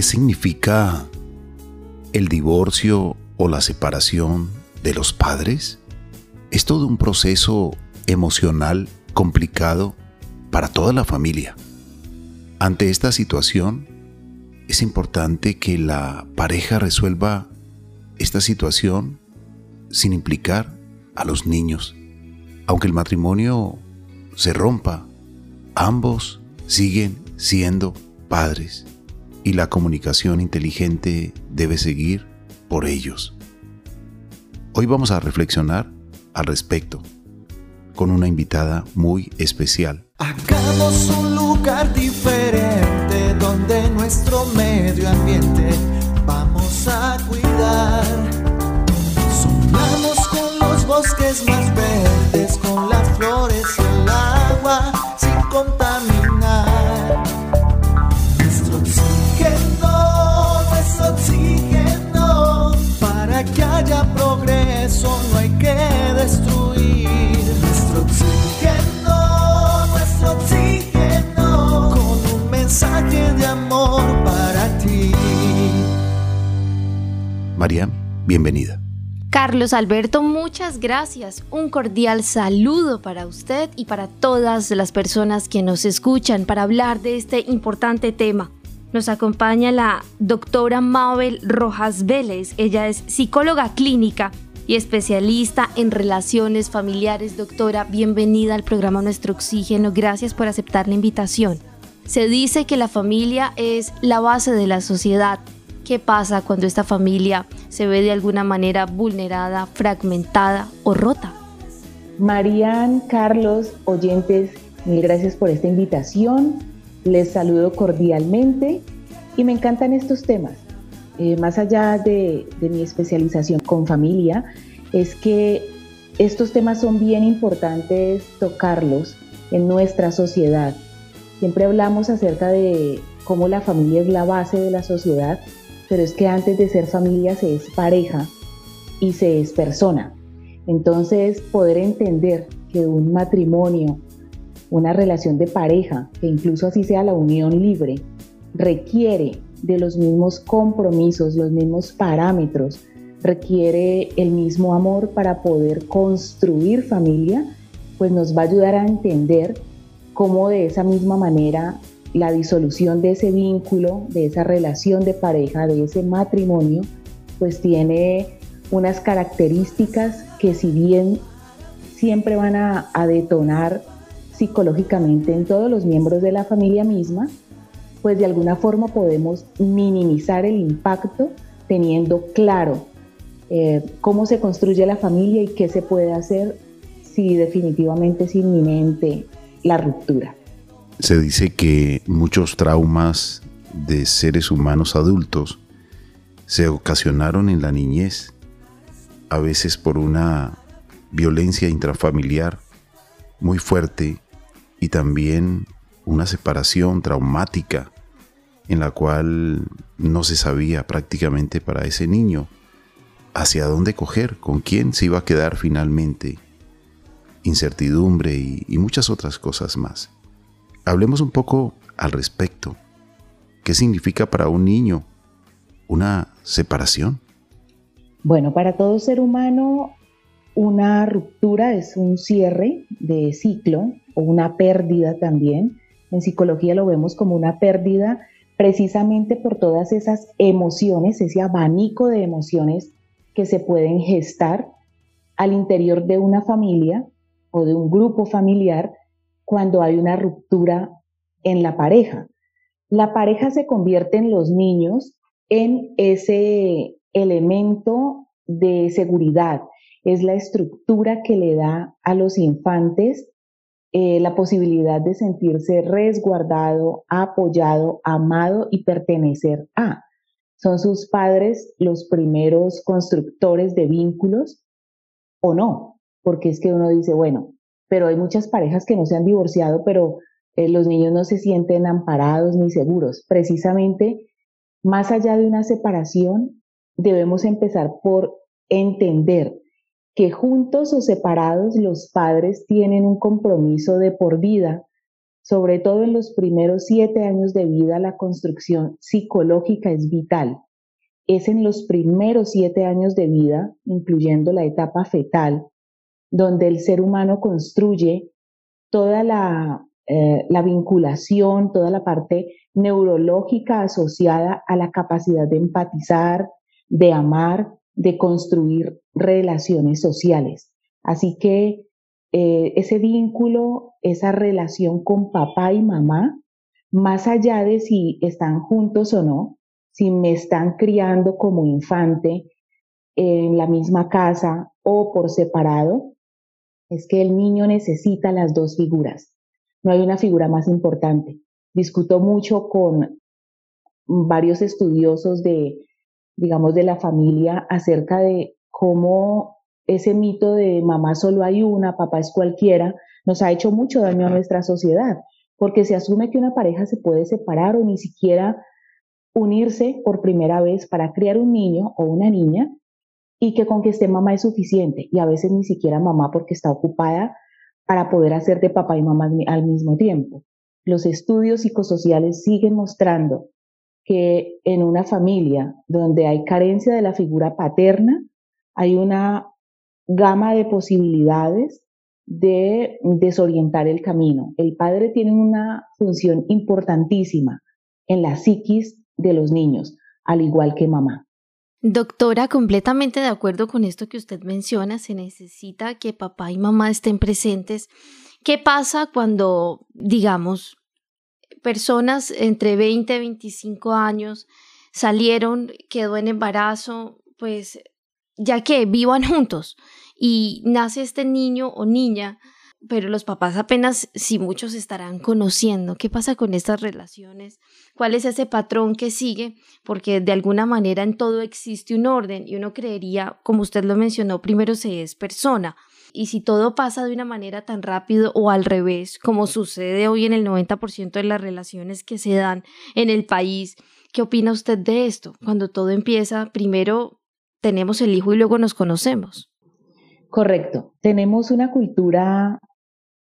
¿Qué significa el divorcio o la separación de los padres? Es todo un proceso emocional complicado para toda la familia. Ante esta situación, es importante que la pareja resuelva esta situación sin implicar a los niños. Aunque el matrimonio se rompa, ambos siguen siendo padres y la comunicación inteligente debe seguir por ellos. Hoy vamos a reflexionar al respecto con una invitada muy especial. Hagamos un lugar diferente donde nuestro medio ambiente vamos a cuidar. Sumamos con los bosques más Bienvenida. Carlos Alberto, muchas gracias. Un cordial saludo para usted y para todas las personas que nos escuchan para hablar de este importante tema. Nos acompaña la doctora Mabel Rojas Vélez. Ella es psicóloga clínica y especialista en relaciones familiares. Doctora, bienvenida al programa Nuestro Oxígeno. Gracias por aceptar la invitación. Se dice que la familia es la base de la sociedad. ¿Qué pasa cuando esta familia se ve de alguna manera vulnerada, fragmentada o rota? Marían, Carlos, oyentes, mil gracias por esta invitación. Les saludo cordialmente y me encantan estos temas. Eh, más allá de, de mi especialización con familia, es que estos temas son bien importantes tocarlos en nuestra sociedad. Siempre hablamos acerca de cómo la familia es la base de la sociedad, pero es que antes de ser familia se es pareja y se es persona. Entonces, poder entender que un matrimonio, una relación de pareja, que incluso así sea la unión libre, requiere de los mismos compromisos, los mismos parámetros, requiere el mismo amor para poder construir familia, pues nos va a ayudar a entender cómo de esa misma manera la disolución de ese vínculo, de esa relación de pareja, de ese matrimonio, pues tiene unas características que si bien siempre van a, detonar psicológicamente en todos los miembros de la familia misma, pues de alguna forma podemos minimizar el impacto teniendo claro eh, cómo se construye la familia y qué se puede hacer si definitivamente es inminente la ruptura. Se dice que muchos traumas de seres humanos adultos se ocasionaron en la niñez, a veces por una violencia intrafamiliar muy fuerte y también una separación traumática en la cual no se sabía prácticamente para ese niño hacia dónde coger, con quién se iba a quedar finalmente, incertidumbre y, muchas otras cosas más. Hablemos un poco al respecto. ¿Qué significa para un niño una separación? Bueno, para todo ser humano una ruptura es un cierre de ciclo o una pérdida también. En psicología lo vemos como una pérdida precisamente por todas esas emociones, ese abanico de emociones que se pueden gestar al interior de una familia o de un grupo familiar cuando hay una ruptura en la pareja. La pareja se convierte en los niños en ese elemento de seguridad, es la estructura que le da a los infantes eh, la posibilidad de sentirse resguardado, apoyado, amado y pertenecer a. ¿Son sus padres los primeros constructores de vínculos o no? Porque es que uno dice, bueno, pero hay muchas parejas que no se han divorciado, pero eh, los niños no se sienten amparados ni seguros. Precisamente, más allá de una separación, debemos empezar por entender que juntos o separados los padres tienen un compromiso de por vida sobre todo en los primeros siete años de vida, la construcción psicológica es vital. Es en los primeros siete años de vida, incluyendo la etapa fetal, donde el ser humano construye toda la, eh, la vinculación, toda la parte neurológica asociada a la capacidad de empatizar, de amar, de construir relaciones sociales. Así que eh, ese vínculo, esa relación con papá y mamá, más allá de si están juntos o no, si me están criando como infante en la misma casa o por separado, es que el niño necesita las dos figuras. No hay una figura más importante. Discuto mucho con varios estudiosos de, digamos, de la familia acerca de cómo ese mito de mamá solo hay una, papá es cualquiera, nos ha hecho mucho daño a nuestra sociedad, porque se asume que una pareja se puede separar o ni siquiera unirse por primera vez para criar un niño o una niña y que con que esté mamá es suficiente y a veces ni siquiera mamá porque está ocupada para poder hacer de papá y mamá al mismo tiempo. Los estudios psicosociales siguen mostrando que en una familia donde hay carencia de la figura paterna, hay una gama de posibilidades de desorientar el camino. El padre tiene una función importantísima en la psiquis de los niños, al igual que mamá. Doctora, completamente de acuerdo con esto que usted menciona, se necesita que papá y mamá estén presentes. ¿Qué pasa cuando, digamos, personas entre 20 y 25 años salieron, quedó en embarazo, pues ya que vivan juntos y nace este niño o niña, pero los papás apenas, si muchos estarán conociendo, ¿qué pasa con estas relaciones? ¿Cuál es ese patrón que sigue? Porque de alguna manera en todo existe un orden y uno creería, como usted lo mencionó, primero se es persona. Y si todo pasa de una manera tan rápido o al revés, como sucede hoy en el 90% de las relaciones que se dan en el país, ¿qué opina usted de esto? Cuando todo empieza, primero tenemos el hijo y luego nos conocemos. Correcto. Tenemos una cultura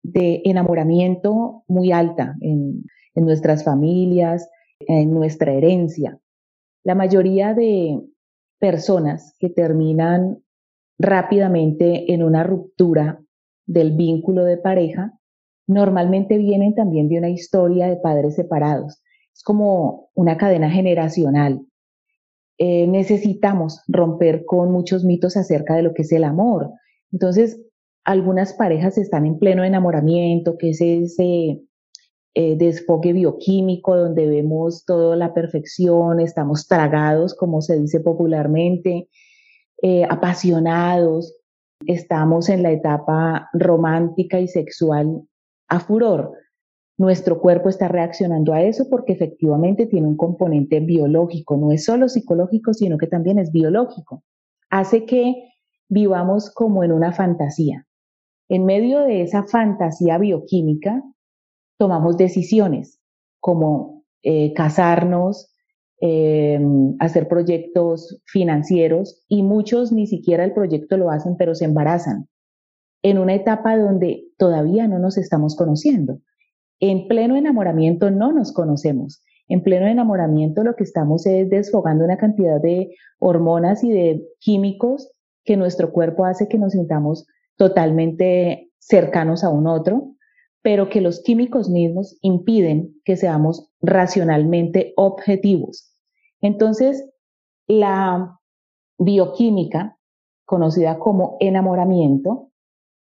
de enamoramiento muy alta en, nuestras familias, en nuestra herencia. La mayoría de personas que terminan rápidamente en una ruptura del vínculo de pareja, normalmente vienen también de una historia de padres separados. Es como una cadena generacional. Eh, necesitamos romper con muchos mitos acerca de lo que es el amor. Entonces, algunas parejas están en pleno enamoramiento, que es ese eh, bioquímico donde vemos toda la perfección, estamos tragados, como se dice popularmente, eh, apasionados, estamos en la etapa romántica y sexual a furor. Nuestro cuerpo está reaccionando a eso porque efectivamente tiene un componente biológico, no es solo psicológico, sino que también es biológico. Hace que vivamos como en una fantasía. En medio de esa fantasía bioquímica, tomamos decisiones como eh, casarnos, eh, hacer proyectos financieros y muchos ni siquiera el proyecto lo hacen, pero se embarazan en una etapa donde todavía no nos estamos conociendo. En pleno enamoramiento no nos conocemos. En pleno enamoramiento lo que estamos es desfogando una cantidad de hormonas y de químicos que nuestro cuerpo hace que nos sintamos totalmente cercanos a un otro, pero que los químicos mismos impiden que seamos racionalmente objetivos. Entonces, la bioquímica, conocida como enamoramiento,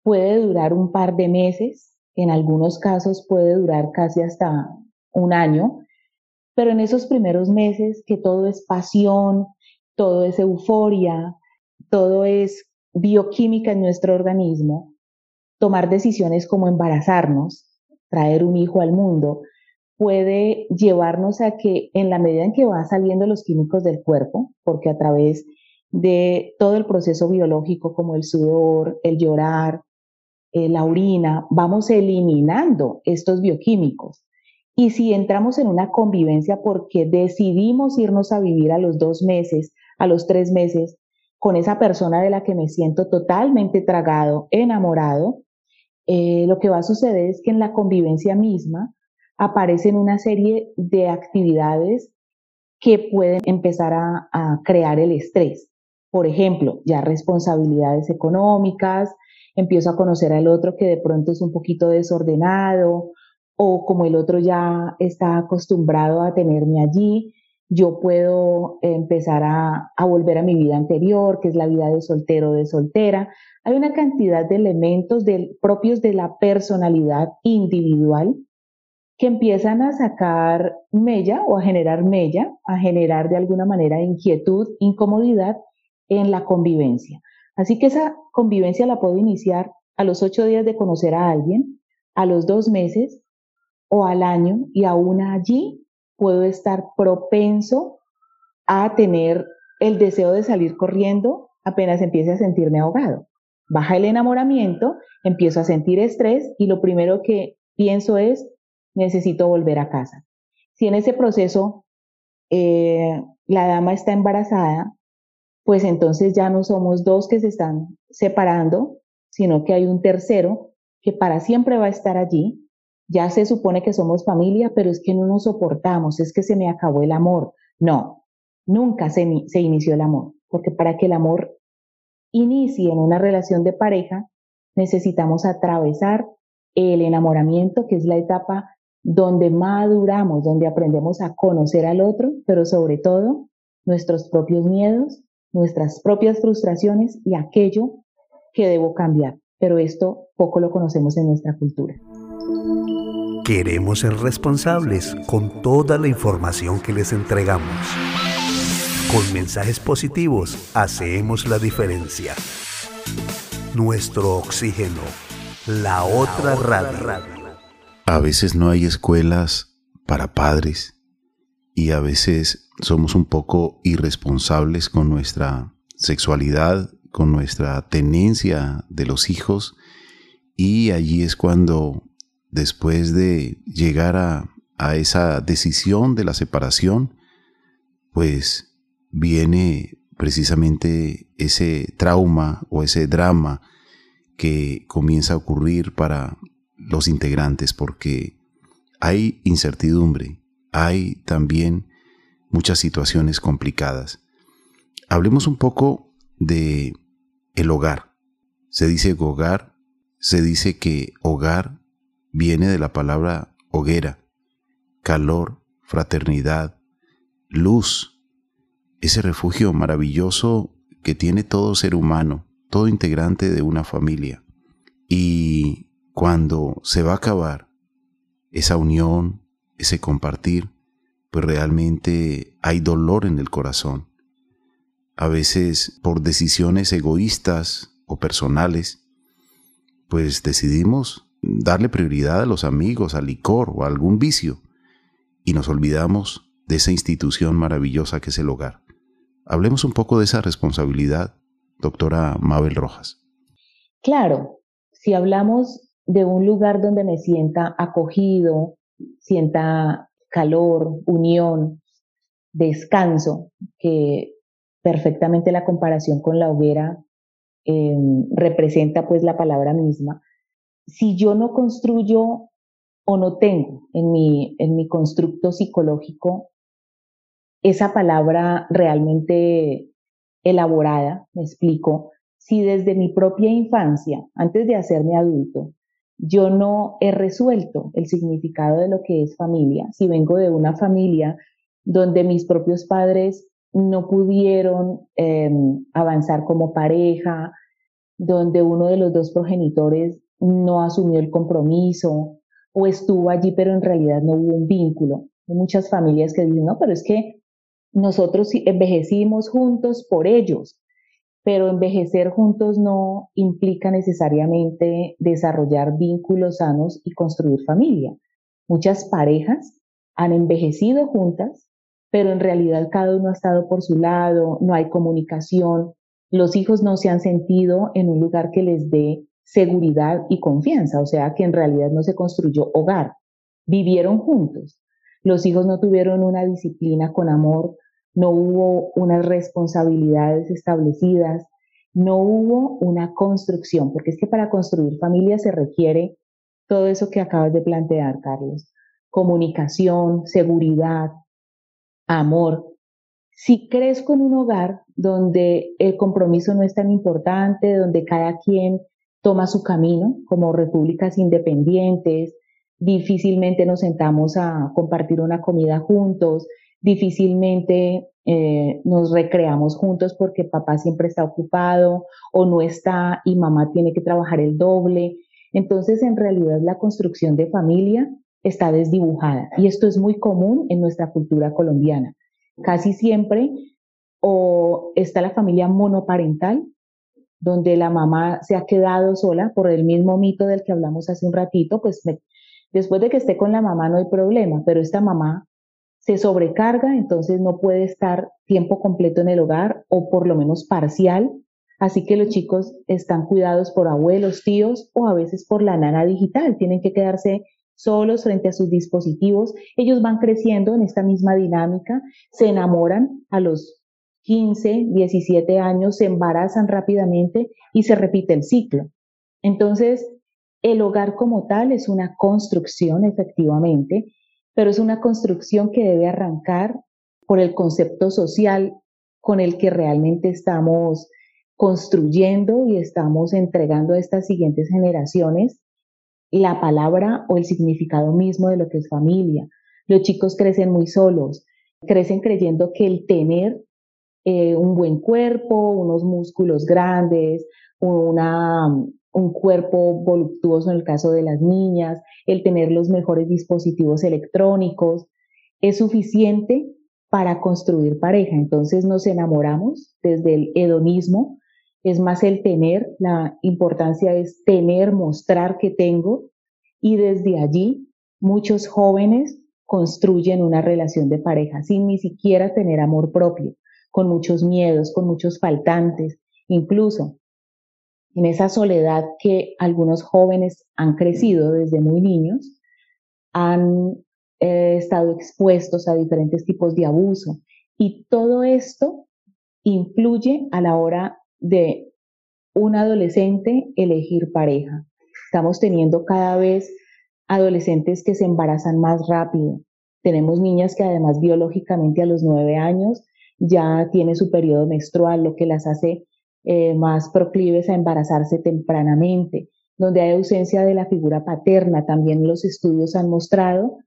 puede durar un par de meses, en algunos casos puede durar casi hasta un año, pero en esos primeros meses que todo es pasión, todo es euforia, todo es bioquímica en nuestro organismo, tomar decisiones como embarazarnos, traer un hijo al mundo, puede llevarnos a que en la medida en que van saliendo los químicos del cuerpo, porque a través de todo el proceso biológico como el sudor, el llorar, eh, la orina, vamos eliminando estos bioquímicos. Y si entramos en una convivencia porque decidimos irnos a vivir a los dos meses, a los tres meses, con esa persona de la que me siento totalmente tragado, enamorado, eh, lo que va a suceder es que en la convivencia misma aparecen una serie de actividades que pueden empezar a, a crear el estrés. Por ejemplo, ya responsabilidades económicas, empiezo a conocer al otro que de pronto es un poquito desordenado o como el otro ya está acostumbrado a tenerme allí, yo puedo empezar a, volver a mi vida anterior, que es la vida de soltero o de soltera. Hay una cantidad de elementos propios de la personalidad individual que empiezan a sacar mella o a generar mella, a generar de alguna manera inquietud, incomodidad en la convivencia. Así que esa convivencia la puedo iniciar a los ocho días de conocer a alguien, a los dos meses o al año y aún allí puedo estar propenso a tener el deseo de salir corriendo apenas empiece a sentirme ahogado. Baja el enamoramiento, empiezo a sentir estrés y lo primero que pienso es, necesito volver a casa. Si en ese proceso eh, la dama está embarazada, pues entonces ya no somos dos que se están separando, sino que hay un tercero que para siempre va a estar allí ya se supone que somos familia, pero es que no nos soportamos, es que se me acabó el amor. No, nunca se, inició el amor, porque para que el amor inicie en una relación de pareja, necesitamos atravesar el enamoramiento, que es la etapa donde maduramos, donde aprendemos a conocer al otro, pero sobre todo nuestros propios miedos, nuestras propias frustraciones y aquello que debo cambiar. Pero esto poco lo conocemos en nuestra cultura. Queremos ser responsables con toda la información que les entregamos. Con mensajes positivos hacemos la diferencia. Nuestro oxígeno, la otra radio. A veces no hay escuelas para padres y a veces somos un poco irresponsables con nuestra sexualidad, con nuestra tenencia de los hijos y allí es cuando después de llegar a, esa decisión de la separación, pues viene precisamente ese trauma o ese drama que comienza a ocurrir para los integrantes porque hay incertidumbre, hay también muchas situaciones complicadas. Hablemos un poco de el hogar. Se dice hogar, se dice que hogar viene de la palabra hoguera, calor, fraternidad, luz, ese refugio maravilloso que tiene todo ser humano, todo integrante de una familia. Y cuando se va a acabar esa unión, ese compartir, pues realmente hay dolor en el corazón. A veces por decisiones egoístas o personales, pues decidimos darle prioridad a los amigos, al licor o a algún vicio, y nos olvidamos de esa institución maravillosa que es el hogar. Hablemos un poco de esa responsabilidad, doctora Mabel Rojas. Claro, si hablamos de un lugar donde me sienta acogido, sienta calor, unión, descanso, que perfectamente la comparación con la hoguera eh, representa pues la palabra misma, si yo no construyo o no tengo en mi, en mi constructo psicológico esa palabra realmente elaborada, me explico, si desde mi propia infancia, antes de hacerme adulto, yo no he resuelto el significado de lo que es familia, si vengo de una familia donde mis propios padres no pudieron em, avanzar como pareja, donde uno de los dos progenitores no asumió el compromiso o estuvo allí, pero en realidad no hubo un vínculo. Hay muchas familias que dicen, no, pero es que nosotros envejecimos juntos por ellos, pero envejecer juntos no implica necesariamente desarrollar vínculos sanos y construir familia. Muchas parejas han envejecido juntas, pero en realidad cada uno ha estado por su lado, no hay comunicación, los hijos no se han sentido en un lugar que les dé seguridad y confianza, o sea que en realidad no se construyó hogar, vivieron juntos. Los hijos no tuvieron una disciplina con amor, no hubo unas responsabilidades establecidas no hubo una construcción, porque es que para construir familia se requiere todo eso que acabas de plantear, Carlos. Comunicación, seguridad, amor. Si crezco en un hogar donde el compromiso no es tan importante, donde cada quien toma su camino como repúblicas independientes, difícilmente nos sentamos a compartir una comida juntos, difícilmente eh, nos recreamos juntos porque papá siempre está ocupado o no está y mamá tiene que trabajar el doble. Entonces, en realidad, la construcción de familia está desdibujada y esto es muy común en nuestra cultura colombiana. Casi siempre o está la familia monoparental, donde la mamá se ha quedado sola por el mismo mito del que hablamos hace un ratito, pues después de que esté con la mamá no hay problema, pero esta mamá se sobrecarga, entonces no puede estar tiempo completo en el hogar o por lo menos parcial. Así que los chicos están cuidados por abuelos, tíos o a veces por la nana digital. Tienen que quedarse solos frente a sus dispositivos. Ellos van creciendo en esta misma dinámica, se enamoran a los 15, 17 años, se embarazan rápidamente y se repite el ciclo. Entonces, el hogar como tal es una construcción, efectivamente, pero es una construcción que debe arrancar por el concepto social con el que realmente estamos construyendo y estamos entregando a estas siguientes generaciones la palabra o el significado mismo de lo que es familia. Los chicos crecen muy solos, crecen creyendo que el tener eh, un buen cuerpo, unos músculos grandes, un cuerpo voluptuoso en el caso de las niñas, el tener los mejores dispositivos electrónicos, es suficiente para construir pareja. Entonces nos enamoramos desde el hedonismo, es más el tener, la importancia es tener, mostrar que tengo. Y desde allí muchos jóvenes construyen una relación de pareja sin ni siquiera tener amor propio, con muchos miedos, con muchos faltantes, incluso en esa soledad que algunos jóvenes han crecido desde muy niños, han eh, estado expuestos a diferentes tipos de abuso. Y todo esto influye a la hora de un adolescente elegir pareja. Estamos teniendo cada vez adolescentes que se embarazan más rápido. Tenemos niñas que además biológicamente a los nueve años ya tiene su periodo menstrual, lo que las hace eh, más proclives a embarazarse tempranamente, donde hay ausencia de la figura paterna. También los estudios han mostrado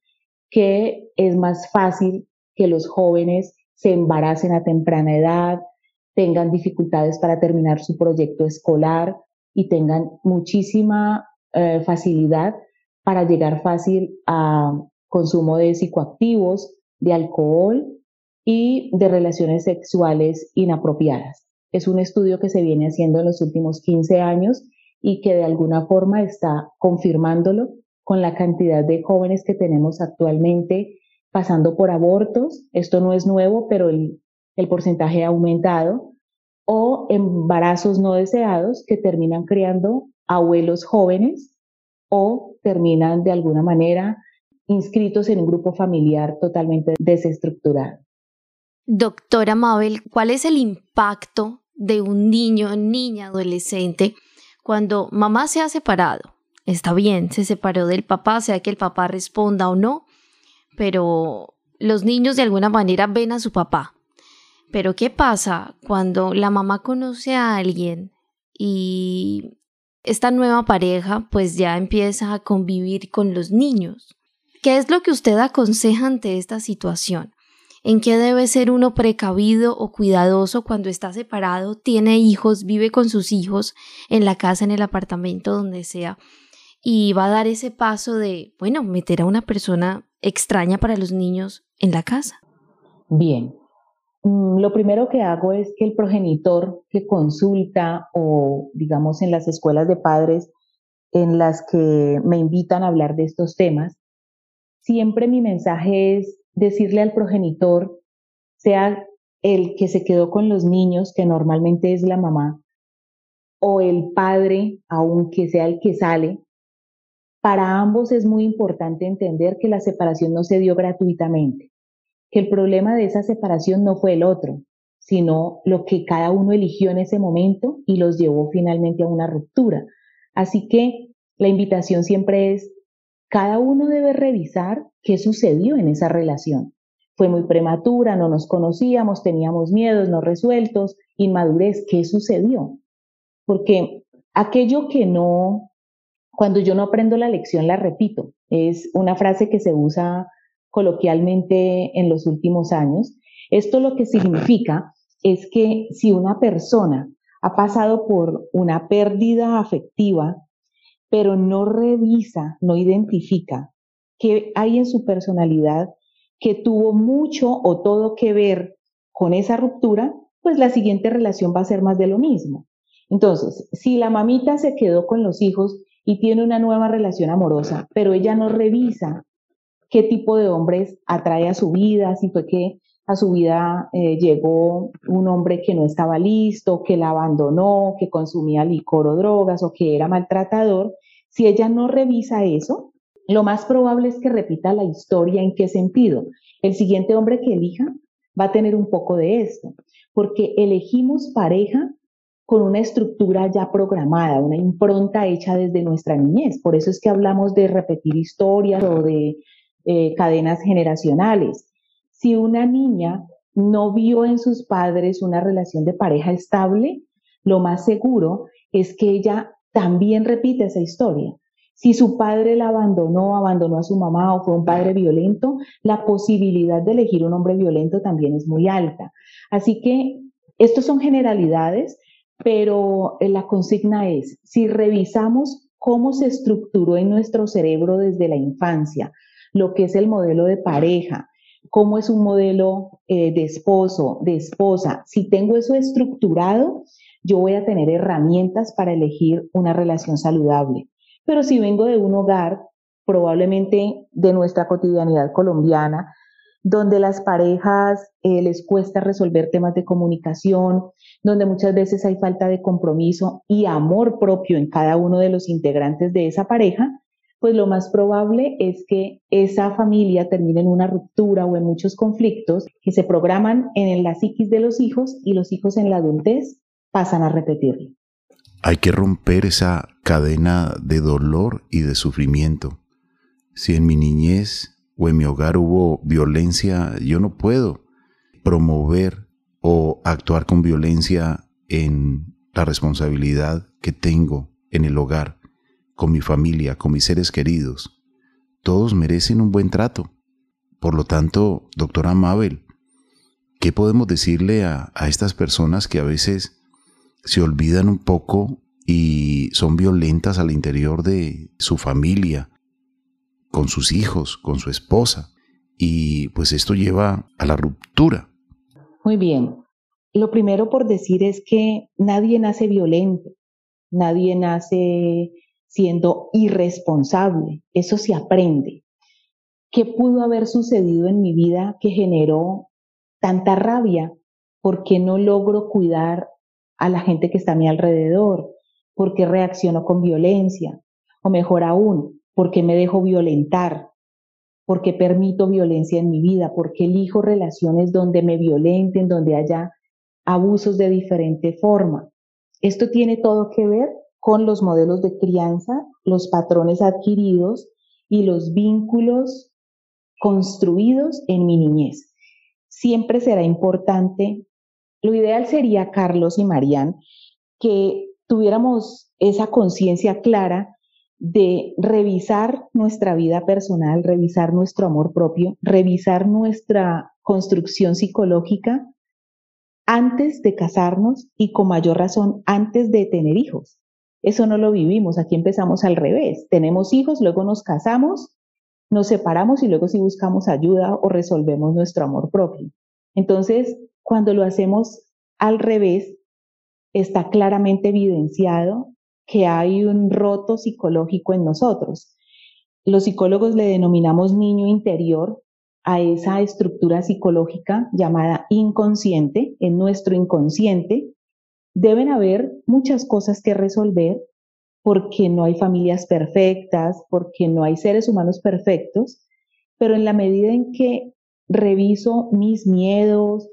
que es más fácil que los jóvenes se embaracen a temprana edad, tengan dificultades para terminar su proyecto escolar y tengan muchísima eh, facilidad para llegar fácil a consumo de psicoactivos, de alcohol y de relaciones sexuales inapropiadas. Es un estudio que se viene haciendo en los últimos 15 años y que de alguna forma está confirmándolo con la cantidad de jóvenes que tenemos actualmente pasando por abortos. Esto no es nuevo, pero el, porcentaje ha aumentado. O embarazos no deseados que terminan creando abuelos jóvenes o terminan de alguna manera inscritos en un grupo familiar totalmente desestructurado. Doctora Mabel, ¿cuál es el impacto de un niño, niña, adolescente cuando mamá se ha separado? Está bien, se separó del papá, sea que el papá responda o no, pero los niños de alguna manera ven a su papá. Pero ¿qué pasa cuando la mamá conoce a alguien y esta nueva pareja pues ya empieza a convivir con los niños? ¿Qué es lo que usted aconseja ante esta situación? En qué debe ser uno precavido o cuidadoso cuando está separado, tiene hijos, vive con sus hijos en la casa, en el apartamento, donde sea, y va a dar ese paso de, bueno, meter a una persona extraña para los niños en la casa. Bien, mm, lo primero que hago es que el progenitor que consulta o digamos en las escuelas de padres en las que me invitan a hablar de estos temas, siempre mi mensaje es decirle al progenitor, sea el que se quedó con los niños, que normalmente es la mamá, o el padre, aunque sea el que sale, para ambos es muy importante entender que la separación no se dio gratuitamente, que el problema de esa separación no fue el otro, sino lo que cada uno eligió en ese momento y los llevó finalmente a una ruptura. Así que la invitación siempre es, cada uno debe revisar qué sucedió en esa relación. Fue muy prematura, no nos conocíamos, teníamos miedos no resueltos, inmadurez, ¿qué sucedió? Porque aquello que no, cuando yo no aprendo la lección, la repito. Es una frase que se usa coloquialmente en los últimos años. Esto lo que significa es que si una persona ha pasado por una pérdida afectiva, pero no revisa, no identifica qué hay en su personalidad que tuvo mucho o todo que ver con esa ruptura, pues la siguiente relación va a ser más de lo mismo. Entonces, si la mamita se quedó con los hijos y tiene una nueva relación amorosa, pero ella no revisa qué tipo de hombres atrae a su vida, si fue que a su vida eh, llegó un hombre que no estaba listo, que la abandonó, que consumía licor o drogas o que era maltratador, si ella no revisa eso, lo más probable es que repita la historia. ¿En qué sentido? El siguiente hombre que elija va a tener un poco de esto, porque elegimos pareja con una estructura ya programada, una impronta hecha desde nuestra niñez. Por eso es que hablamos de repetir historias o de eh, cadenas generacionales. Si una niña no vio en sus padres una relación de pareja estable, lo más seguro es que ella también repite esa historia. Si su padre la abandonó, abandonó a su mamá o fue un padre violento, la posibilidad de elegir un hombre violento también es muy alta. Así que estos son generalidades, pero eh, la consigna es, si revisamos cómo se estructuró en nuestro cerebro desde la infancia, lo que es el modelo de pareja, cómo es un modelo eh, de esposo, de esposa. Si tengo eso estructurado, yo voy a tener herramientas para elegir una relación saludable. Pero si vengo de un hogar, probablemente de nuestra cotidianidad colombiana, donde las parejas eh, les cuesta resolver temas de comunicación, donde muchas veces hay falta de compromiso y amor propio en cada uno de los integrantes de esa pareja, pues lo más probable es que esa familia termine en una ruptura o en muchos conflictos que se programan en la psiquis de los hijos y los hijos en la adultez pasan a repetirlo. Hay que romper esa cadena de dolor y de sufrimiento. Si en mi niñez o en mi hogar hubo violencia, yo no puedo promover o actuar con violencia en la responsabilidad que tengo en el hogar con mi familia, con mis seres queridos. Todos merecen un buen trato. Por lo tanto, doctora Mabel, ¿qué podemos decirle a, estas personas que a veces se olvidan un poco y son violentas al interior de su familia, con sus hijos, con su esposa? Y pues esto lleva a la ruptura. Muy bien. Lo primero por decir es que nadie nace violento, nadie nace siendo irresponsable. Eso se aprende. ¿Qué pudo haber sucedido en mi vida que generó tanta rabia? ¿Por qué no logro cuidar a la gente que está a mi alrededor? ¿Por qué reacciono con violencia? O mejor aún, ¿por qué me dejo violentar? ¿Por qué permito violencia en mi vida? ¿Por qué elijo relaciones donde me violenten, donde haya abusos de diferente forma? Esto tiene todo que ver con los modelos de crianza, los patrones adquiridos y los vínculos construidos en mi niñez. Siempre será importante, lo ideal sería, Carlos y Marían, que tuviéramos esa conciencia clara de revisar nuestra vida personal, revisar nuestro amor propio, revisar nuestra construcción psicológica antes de casarnos y con mayor razón antes de tener hijos. Eso no lo vivimos, aquí empezamos al revés. Tenemos hijos, luego nos casamos, nos separamos y luego si buscamos ayuda o resolvemos nuestro amor propio. Entonces, cuando lo hacemos al revés, está claramente evidenciado que hay un roto psicológico en nosotros. Los psicólogos le denominamos niño interior a esa estructura psicológica llamada inconsciente, en nuestro inconsciente, deben haber muchas cosas que resolver porque no hay familias perfectas, porque no hay seres humanos perfectos, pero en la medida en que reviso mis miedos,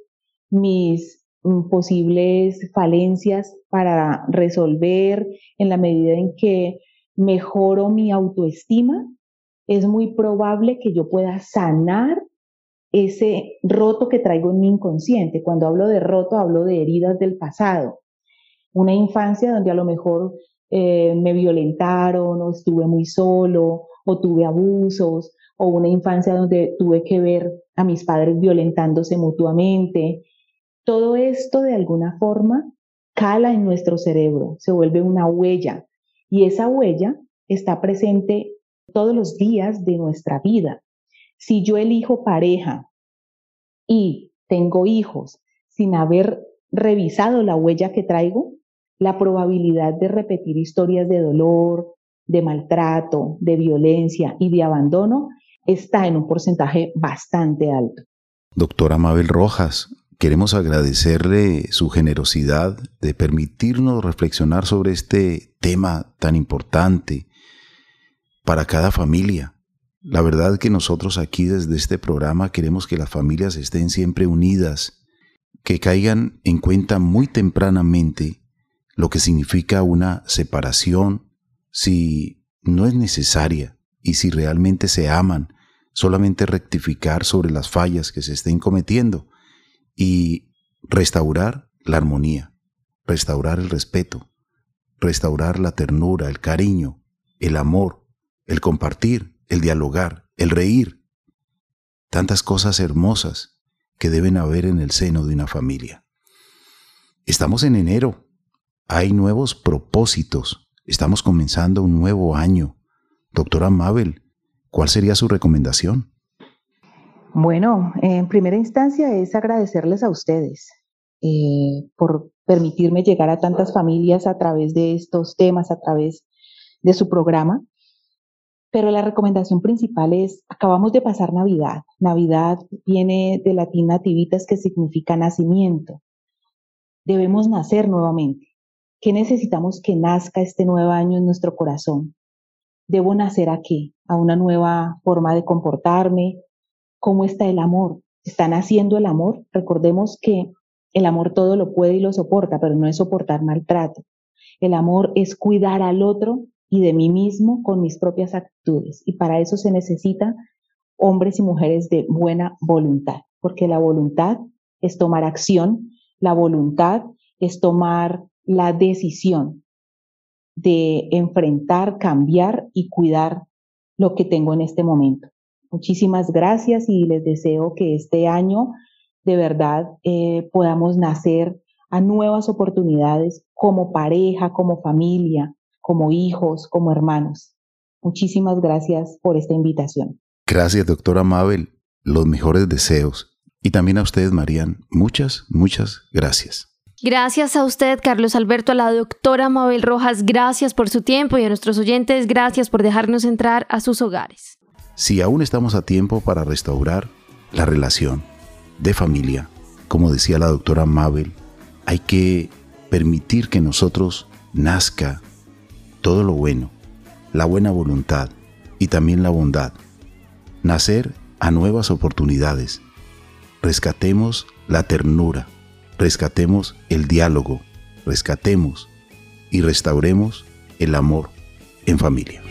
mis mm, posibles falencias para resolver en la medida en que mejoro mi autoestima, es muy probable que yo pueda sanar ese roto que traigo en mi inconsciente. Cuando hablo de roto, hablo de heridas del pasado. Una infancia donde a lo mejor eh, me violentaron o estuve muy solo o tuve abusos o una infancia donde tuve que ver a mis padres violentándose mutuamente. Todo esto de alguna forma cala en nuestro cerebro, se vuelve una huella y esa huella está presente todos los días de nuestra vida. Si yo elijo pareja y tengo hijos sin haber revisado la huella que traigo, la probabilidad de repetir historias de dolor, de maltrato, de violencia y de abandono está en un porcentaje bastante alto. Doctora Mabel Rojas, queremos agradecerle su generosidad de permitirnos reflexionar sobre este tema tan importante para cada familia. La verdad que nosotros aquí desde este programa queremos que las familias estén siempre unidas, que caigan en cuenta muy tempranamente lo que significa una separación si no es necesaria y si realmente se aman, solamente rectificar sobre las fallas que se estén cometiendo y restaurar la armonía, restaurar el respeto, restaurar la ternura, el cariño, el amor, el compartir, el dialogar, el reír. Tantas cosas hermosas que deben haber en el seno de una familia. Estamos en enero, hay nuevos propósitos, estamos comenzando un nuevo año. Doctora Mabel, ¿cuál sería su recomendación? Bueno, en primera instancia es agradecerles a ustedes eh, por permitirme llegar a tantas familias a través de estos temas, a través de su programa. Pero la recomendación principal es, acabamos de pasar Navidad. Navidad viene de latín nativitas que significa nacimiento. Debemos nacer nuevamente. ¿Qué necesitamos que nazca este nuevo año en nuestro corazón? ¿Debo nacer a qué? A una nueva forma de comportarme, cómo está el amor. ¿Están haciendo el amor? Recordemos que el amor todo lo puede y lo soporta, pero no es soportar maltrato. El amor es cuidar al otro y de mí mismo con mis propias actitudes. Y para eso se necesita hombres y mujeres de buena voluntad, porque la voluntad es tomar acción, la voluntad es tomar la decisión de enfrentar, cambiar y cuidar lo que tengo en este momento. Muchísimas gracias y les deseo que este año de verdad eh, podamos nacer a nuevas oportunidades como pareja, como familia, como hijos, como hermanos. Muchísimas gracias por esta invitación. Gracias, doctora Mabel. Los mejores deseos. Y también a ustedes, Marían. Muchas, muchas gracias. Gracias a usted, Carlos Alberto, a la doctora Mabel Rojas, gracias por su tiempo y a nuestros oyentes, gracias por dejarnos entrar a sus hogares si aún estamos a tiempo para restaurar la relación de familia, como decía la doctora Mabel, hay que permitir que nosotros nazca todo lo bueno, la buena voluntad y también la bondad. Nacer a nuevas oportunidades. Rescatemos la ternura, rescatemos el diálogo, rescatemos y restauremos el amor en familia.